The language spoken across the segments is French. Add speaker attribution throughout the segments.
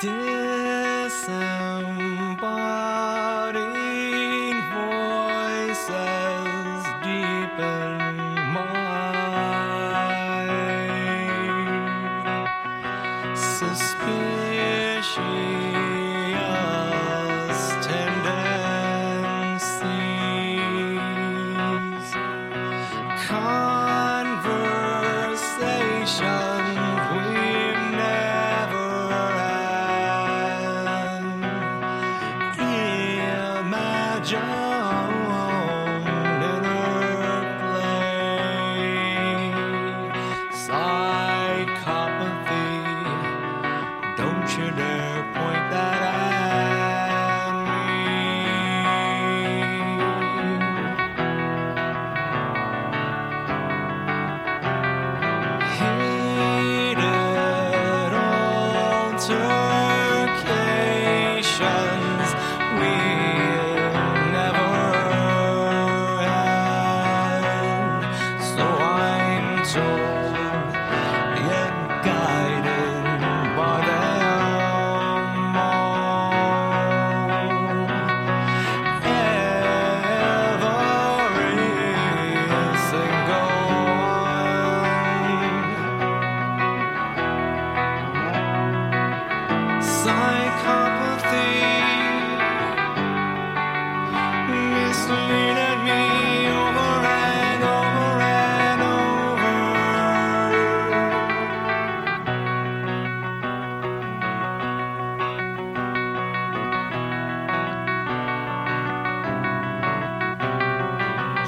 Speaker 1: Dude. come.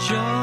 Speaker 1: just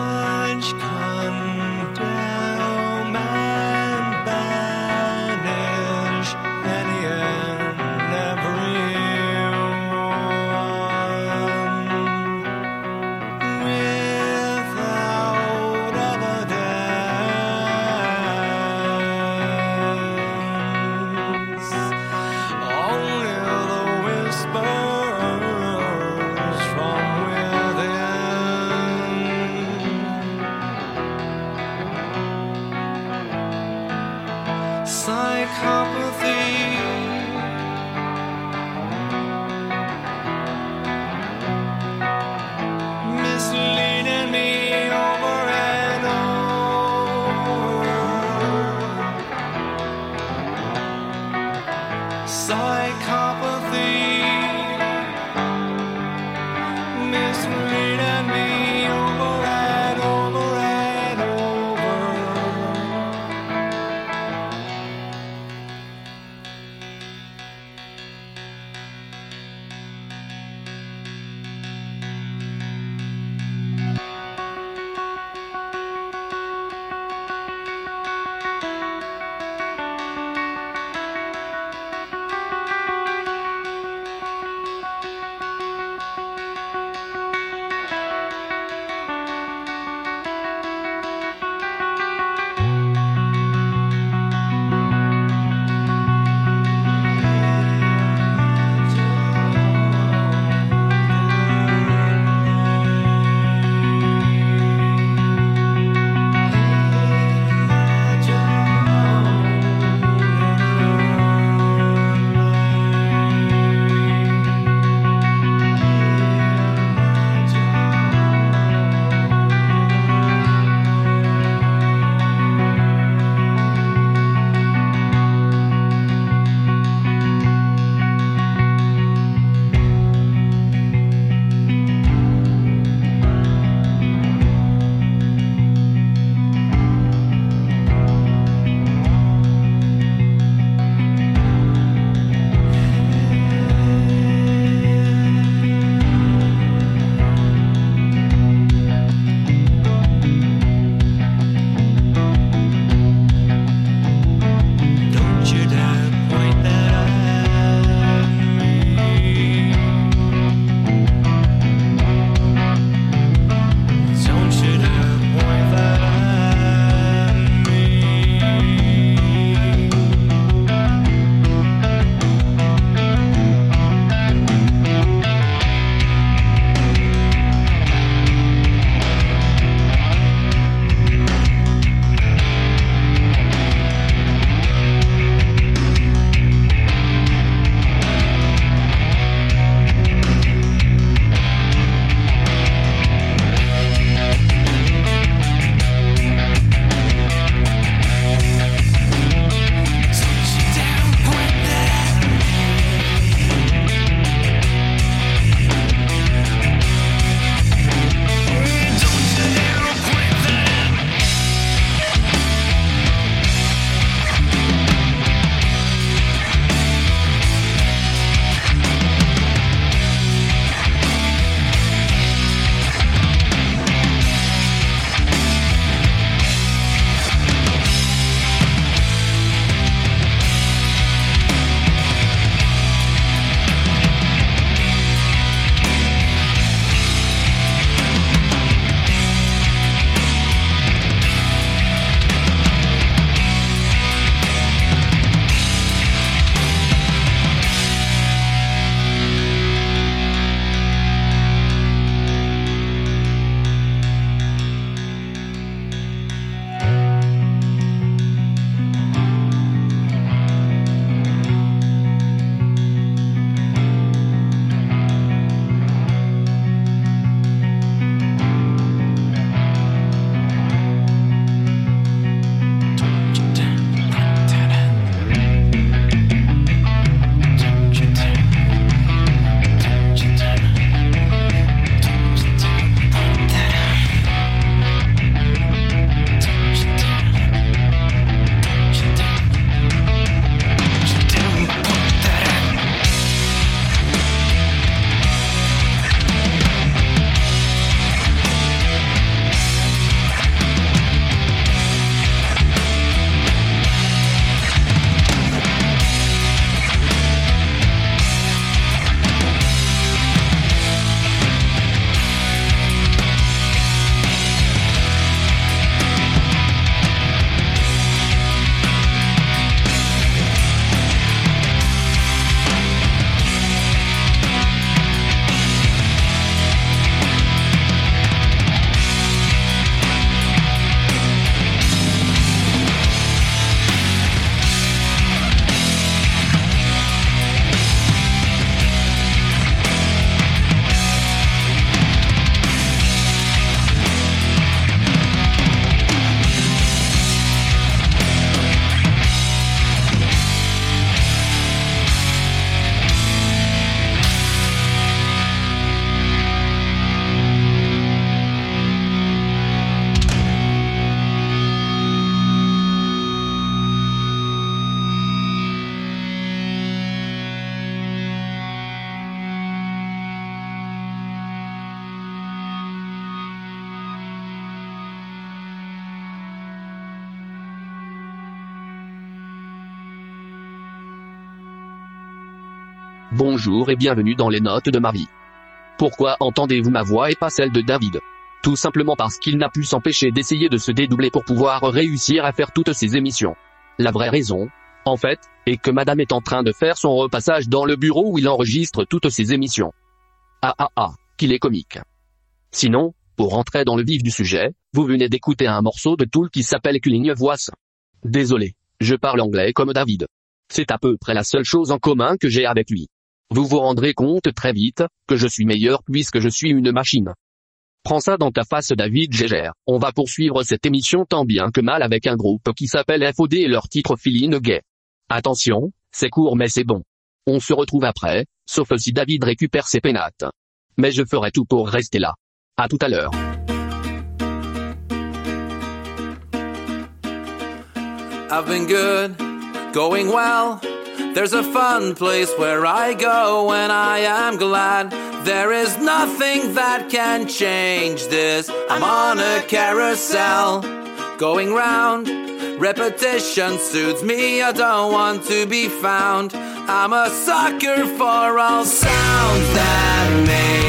Speaker 2: Bonjour et bienvenue dans les notes de ma vie. Pourquoi entendez-vous ma voix et pas celle de David? Tout simplement parce qu'il n'a pu s'empêcher d'essayer de se dédoubler pour pouvoir réussir à faire toutes ces émissions. La vraie raison, en fait, est que madame est en train de faire son repassage dans le bureau où il enregistre toutes ses émissions. Ah ah ah, qu'il est comique. Sinon, pour rentrer dans le vif du sujet, vous venez d'écouter un morceau de Tool qui s'appelle Culling Voice. Désolé, je parle anglais comme David. C'est à peu près la seule chose en commun que j'ai avec lui. Vous vous rendrez compte très vite, que je suis meilleur puisque je suis une machine. Prends ça dans ta face David Gégère. On va poursuivre cette émission tant bien que mal avec un groupe qui s'appelle FOD et leur titre Feeling Gay. Attention, c'est court mais c'est bon. On se retrouve après, sauf si David récupère ses pénates. Mais je ferai tout pour rester là. À tout à l'heure.
Speaker 3: There's a fun place where I go and I am glad. There is nothing that can change this. I'm on a carousel, going round. Repetition suits me, I don't want to be found. I'm a sucker for all sounds that make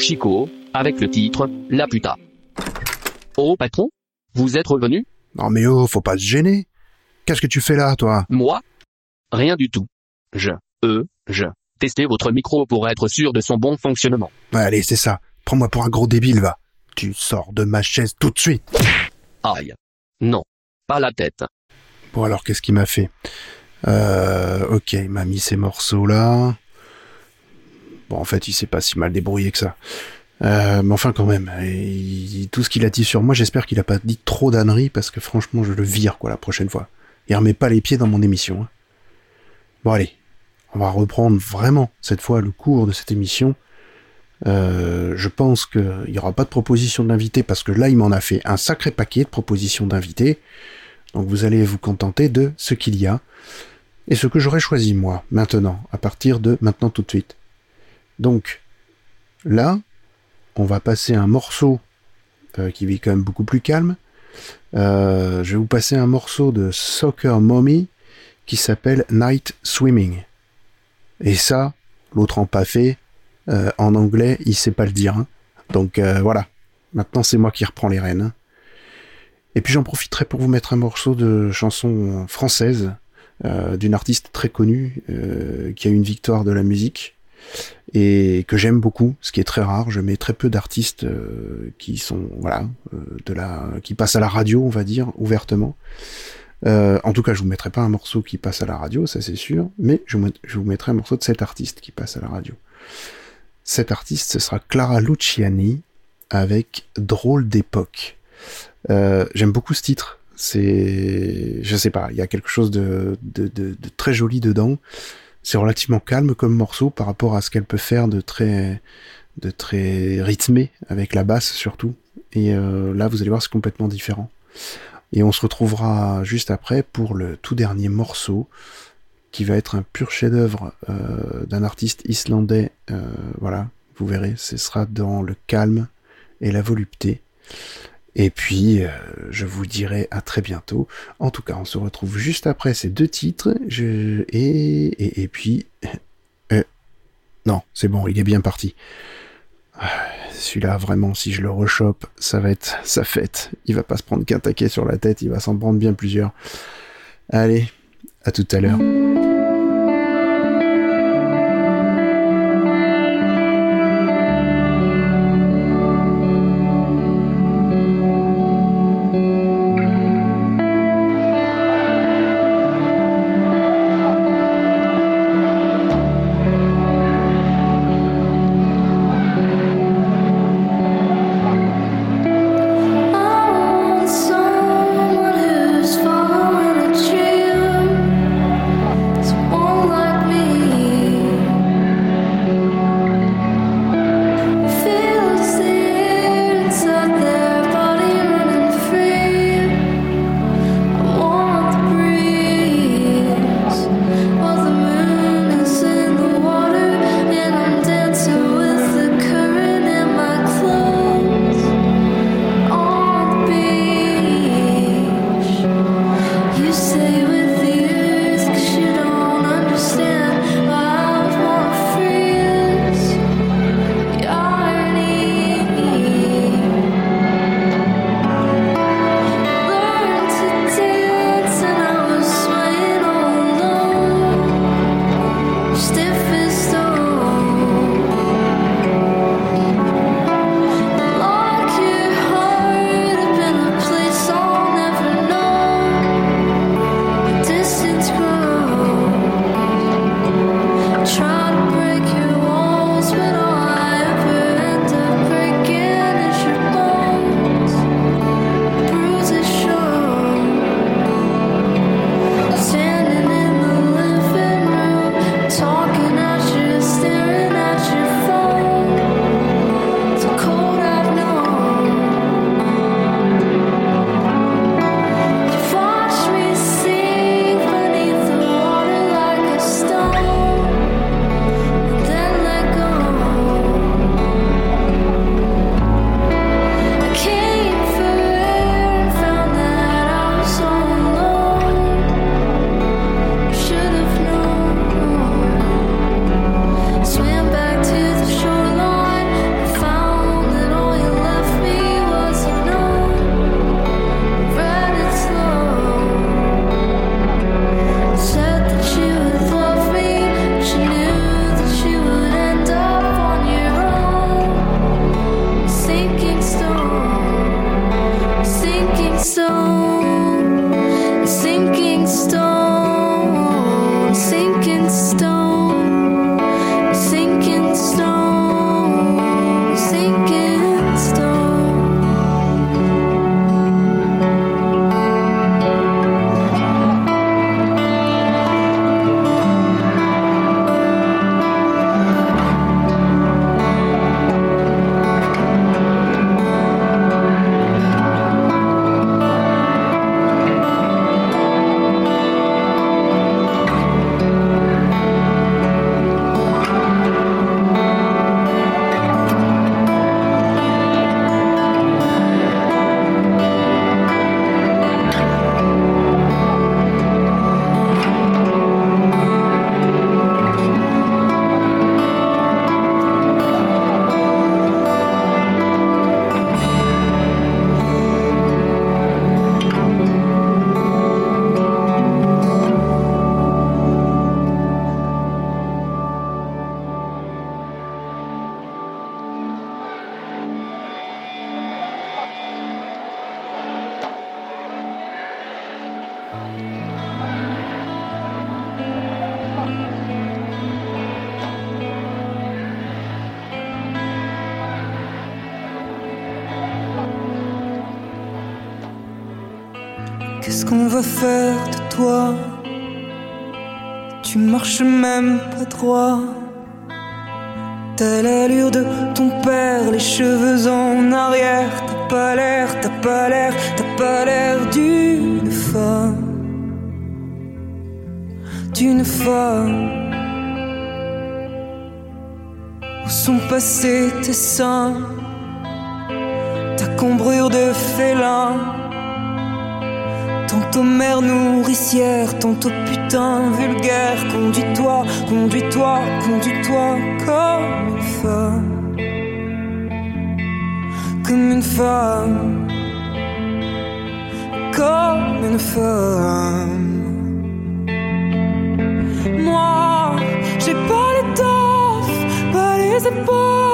Speaker 2: Panchico, avec le titre La puta. Oh patron Vous êtes revenu?
Speaker 4: Non mais oh, faut pas se gêner. Qu'est-ce que tu fais là, toi?
Speaker 2: Moi? Rien du tout. Je, euh, je, testais votre micro pour être sûr de son bon fonctionnement.
Speaker 4: Allez, c'est ça. Prends-moi pour un gros débile, va. Tu sors de ma chaise tout de suite.
Speaker 2: Aïe. Non. Pas la tête.
Speaker 4: Bon alors, qu'est-ce qu'il m'a fait? Euh, ok, il m'a mis ces morceaux-là. Bon, en fait, il s'est pas si mal débrouillé que ça. Euh, mais enfin, quand même, tout ce qu'il a dit sur moi, j'espère qu'il a pas dit trop d'âneries, parce que franchement, je le vire, quoi, la prochaine fois. Il remet pas les pieds dans mon émission. hein. Bon, allez, on va reprendre vraiment, cette fois, le cours de cette émission. Euh, je pense qu'il y aura pas de proposition d'invité, parce que là, il m'en a fait un sacré paquet de propositions d'invités. Donc vous allez vous contenter de ce qu'il y a et ce que j'aurais choisi moi, maintenant, à partir de maintenant tout de suite. Donc là, on va passer un morceau euh, qui est quand même beaucoup plus calme. Euh, je vais vous passer un morceau de Soccer Mommy qui s'appelle Night Swimming. Et ça, l'autre en pas fait, euh, en anglais, il sait pas le dire. hein. Donc euh, voilà, maintenant c'est moi qui reprends les rênes. hein. Et puis j'en profiterai pour vous mettre un morceau de chanson française d'une artiste très connue qui a eu une victoire de la musique et que j'aime beaucoup, ce qui est très rare. Je mets très peu d'artistes euh, qui sont voilà euh, qui passent à la radio, on va dire ouvertement. Euh, en tout cas, je vous mettrai pas un morceau qui passe à la radio, ça c'est sûr, mais je, vous mettrai un morceau de cet artiste qui passe à la radio. Cet artiste, ce sera Clara Luciani avec Drôle d'époque. J'aime beaucoup ce titre. C'est, je sais pas, il y a quelque chose de très joli dedans. C'est relativement calme comme morceau par rapport à ce qu'elle peut faire de très, de très rythmé avec la basse surtout. Et euh, là, vous allez voir, c'est complètement différent. Et on se retrouvera juste après pour le tout dernier morceau qui va être un pur chef-d'œuvre euh, d'un artiste islandais. Euh, voilà, vous verrez, ce sera dans le calme et la volupté. Et puis, euh, je vous dirai à très bientôt. En tout cas, on se retrouve juste après ces deux titres. Et, et, puis... euh, non, c'est bon, il est bien parti. Ah, Celui-là, vraiment, si je le rechoppe, ça va être sa fête. Il va pas se prendre qu'un taquet sur la tête, il va s'en prendre bien plusieurs. Allez, à tout à l'heure.
Speaker 5: Qu'est-ce qu'on va faire de toi? Tu marches même pas droit. T'as l'allure de ton père, les cheveux en arrière. T'as pas l'air, t'as pas l'air, t'as pas l'air d'une femme. D'une femme. Où sont passés tes seins? Ta cambrure de félin mère nourricière, tantôt putain vulgaire. Conduis-toi, conduis-toi, conduis-toi comme une femme. Comme une femme. Comme une femme. Moi, j'ai pas l'étoffe, pas les épaules,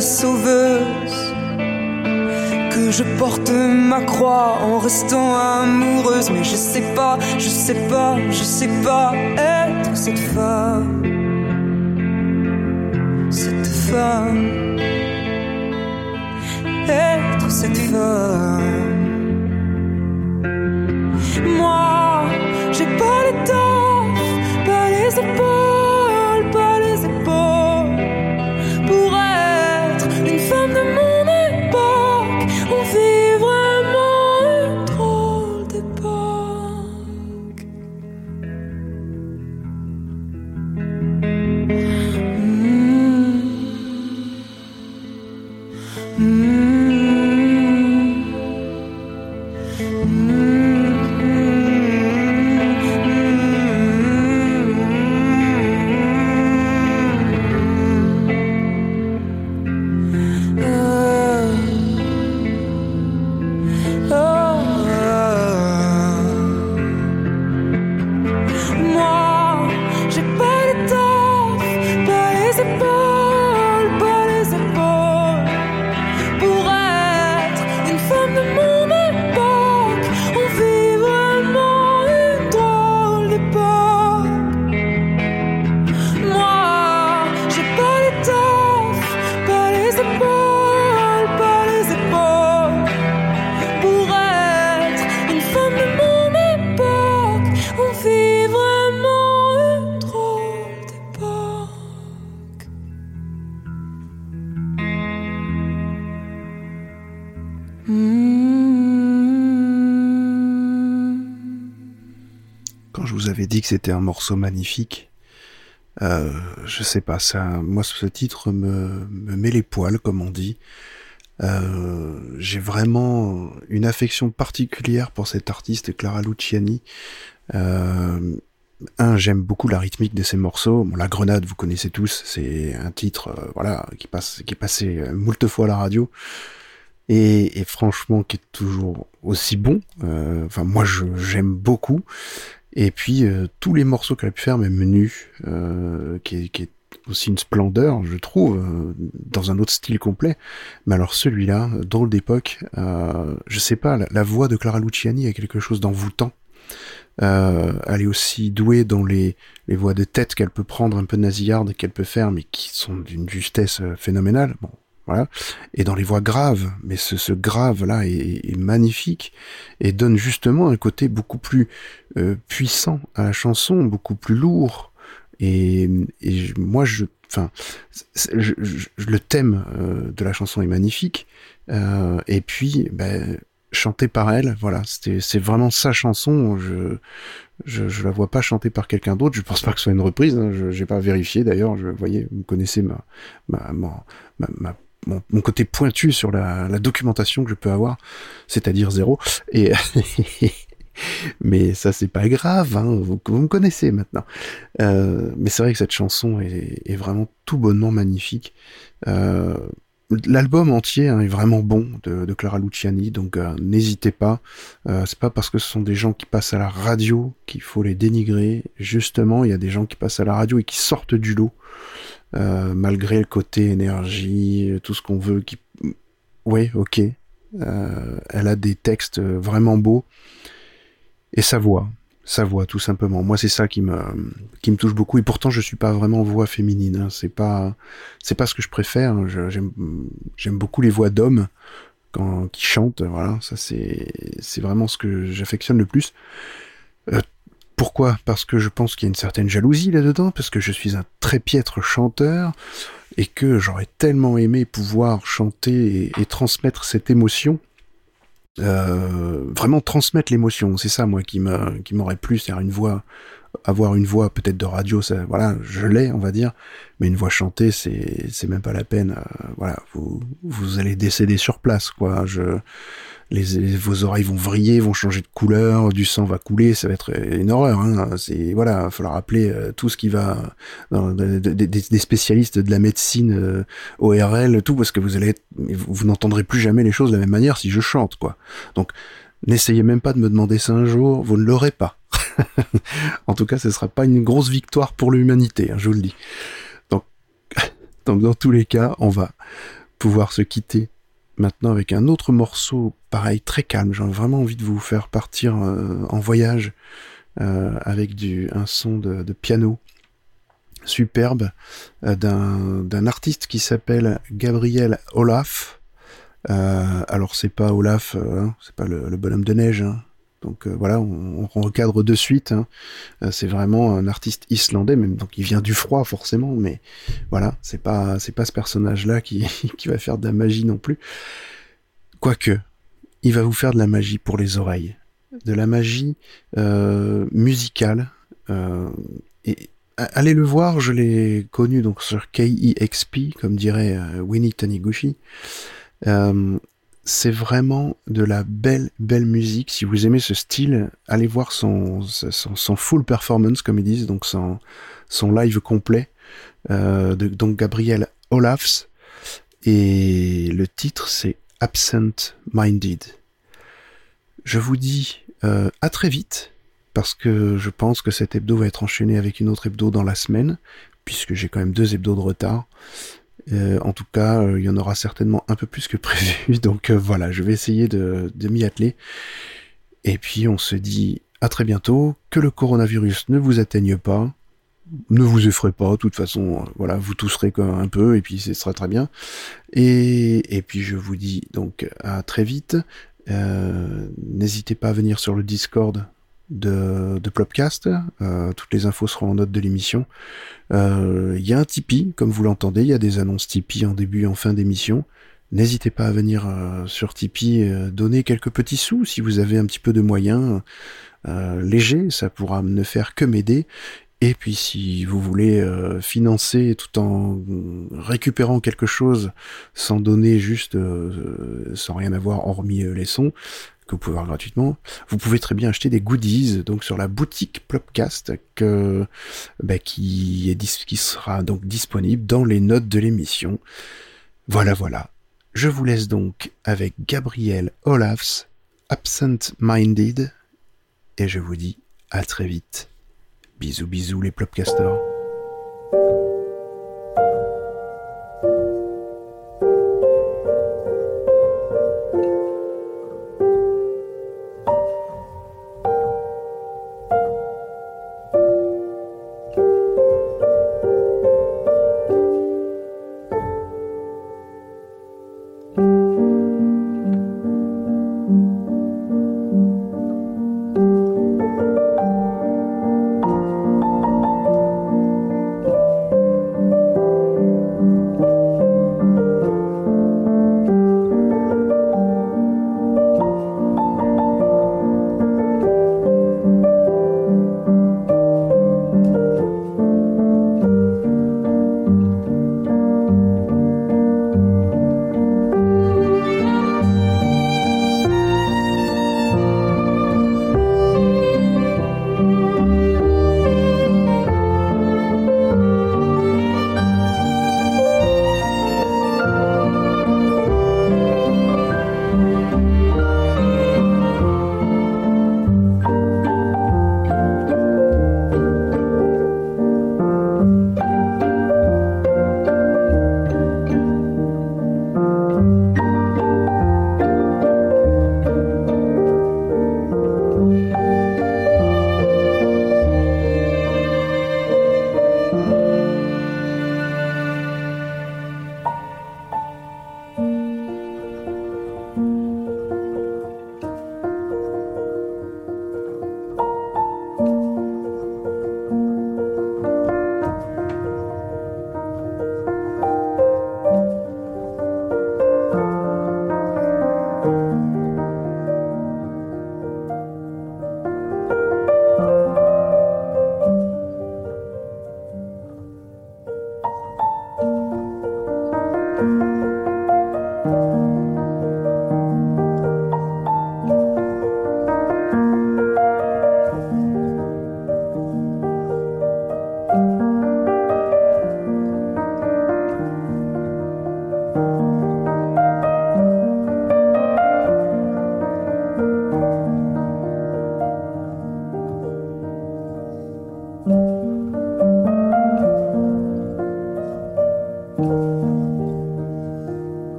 Speaker 5: sauveuse. Que je porte ma croix en restant amoureuse. Mais je sais pas, je sais pas, je sais pas être cette femme. Cette femme. Être cette femme. Moi,
Speaker 4: c'était un morceau magnifique, euh, je sais pas, ça, moi ce titre me, me met les poils, comme on dit. Euh, J'ai vraiment une affection particulière pour cet artiste, Clara Luciani. Euh, un, j'aime beaucoup la rythmique de ses morceaux. La Grenade, vous connaissez tous, c'est un titre, voilà, qui est passé moult fois à la radio et, franchement qui est toujours aussi bon. Enfin, moi, j'aime beaucoup. Et puis euh, tous les morceaux qu'elle a pu faire, même nu, euh, qui, est, aussi une splendeur, je trouve, euh, dans un autre style complet. Mais alors celui-là, drôle d'époque, je sais pas, la, voix de Clara Luciani a quelque chose d'envoûtant. Elle est aussi douée dans les, les voix de tête qu'elle peut prendre, un peu nasillardes qu'elle peut faire, mais qui sont d'une justesse phénoménale. Voilà. Et dans les voix graves, mais ce, ce grave-là est, est magnifique et donne justement un côté beaucoup plus euh, puissant à la chanson, beaucoup plus lourd. Et, et moi, je, enfin, je- je- le thème euh, de la chanson est magnifique. Euh, et puis, ben, chanté par elle, voilà, c'est vraiment sa chanson. Je, je, je la vois pas chantée par quelqu'un d'autre. Je pense pas que ce soit une reprise. Hein. Je, j'ai pas vérifié d'ailleurs. Je, voyez, vous connaissez ma, ma, ma- ma- mon, côté pointu sur la, documentation que je peux avoir, c'est-à-dire zéro. Mais ça c'est pas grave. Hein. Vous, me connaissez maintenant. Euh, mais c'est vrai que cette chanson est, vraiment tout bonnement magnifique. Euh, l'album entier hein, est vraiment bon de, de Clara Luciani, donc euh, n'hésitez pas. Euh, c'est pas parce que ce sont des gens qui passent à la radio qu'il faut les dénigrer. Justement, il y a des gens qui passent à la radio et qui sortent du lot, euh, malgré le côté énergie, tout ce qu'on veut. Qui, ouais, ok. Euh, elle a des textes vraiment beaux et sa voix sa voix tout simplement. Moi c'est ça qui me qui me touche beaucoup et pourtant je suis pas vraiment voix féminine. Hein. C'est pas c'est pas ce que je préfère. Je- J'aime j'aime beaucoup les voix d'hommes qui chantent. Voilà, ça c'est c'est vraiment ce que j'affectionne le plus. Euh, pourquoi? Parce que je pense qu'il y a une certaine jalousie là-dedans, parce que je suis un très piètre chanteur et que j'aurais tellement aimé pouvoir chanter et, et transmettre cette émotion. Euh, vraiment transmettre l'émotion, c'est ça moi qui m'aurait plu, c'est-à-dire une voix avoir une voix peut-être de radio, ça voilà, je l'ai on va dire, mais une voix chantée c'est c'est même pas la peine, euh, voilà, vous vous allez décéder sur place quoi, je les, vos oreilles vont vriller, vont changer de couleur, du sang va couler, ça va être une horreur hein, c'est voilà, il va falloir appeler euh, tout ce qui va dans- de- de- des spécialistes de la médecine euh, ORL, tout, parce que vous allez être, vous, vous n'entendrez plus jamais les choses de la même manière si je chante, quoi. Donc, n'essayez même pas de me demander ça un jour, vous ne l'aurez pas. en tout cas, ce sera pas une grosse victoire pour l'humanité, hein, je vous le dis. Donc, donc, dans tous les cas, on va pouvoir se quitter maintenant avec un autre morceau, pareil, très calme. J'ai vraiment envie de vous faire partir euh, en voyage euh, avec un son de, piano superbe euh, d'un artiste qui s'appelle Gabriel Olaf. Alors c'est pas Olaf, hein, c'est pas le, bonhomme de neige. hein. Donc voilà, on, recadre de suite. hein. C'est vraiment un artiste islandais, même donc il vient du froid forcément, mais voilà, c'est pas c'est pas ce personnage-là qui qui va faire de la magie non plus. Quoique, il va vous faire de la magie pour les oreilles, de la magie euh, musicale. euh, et allez le voir, je l'ai connu donc sur KEXP, comme dirait euh, Winnie Taniguchi. C'est vraiment de la belle, belle musique. Si vous aimez ce style, allez voir son, son, full performance, comme ils disent, donc son, son live complet. De, donc Gabriel Olafs. Et le titre, c'est Absent Minded. Je vous dis euh, à très vite, parce que je pense que cet hebdo va être enchaîné avec une autre hebdo dans la semaine, puisque j'ai quand même deux hebdos de retard. Euh, en tout cas, euh, il y en aura certainement un peu plus que prévu. Donc voilà, je vais essayer de, m'y atteler. Et puis on se dit à très bientôt. Que le coronavirus ne vous atteigne pas. Ne vous effrayez pas, de toute façon, voilà, vous tousserez quand même un peu, et puis ce sera très bien. Et, et puis je vous dis donc à très vite. Euh, N'hésitez pas à venir sur le Discord de, de Plopcast. Euh, toutes les infos seront en note de l'émission. Euh, Il y a un Tipeee, comme vous l'entendez, il y a des annonces Tipeee en début et en fin d'émission. N'hésitez pas à venir euh, sur Tipeee euh, donner quelques petits sous si vous avez un petit peu de moyens euh, légers, ça pourra ne faire que m'aider. Et puis si vous voulez euh, financer tout en récupérant quelque chose sans donner juste, euh, sans rien avoir hormis euh, les sons, que vous pouvez voir gratuitement, vous pouvez très bien acheter des goodies donc sur la boutique Plopcast bah, qui, est qui sera donc disponible dans les notes de l'émission. Voilà, voilà. Je vous laisse donc avec Gabriel Olafs, Absent Minded, et je vous dis à très vite. Bisous bisous les Plopcasters.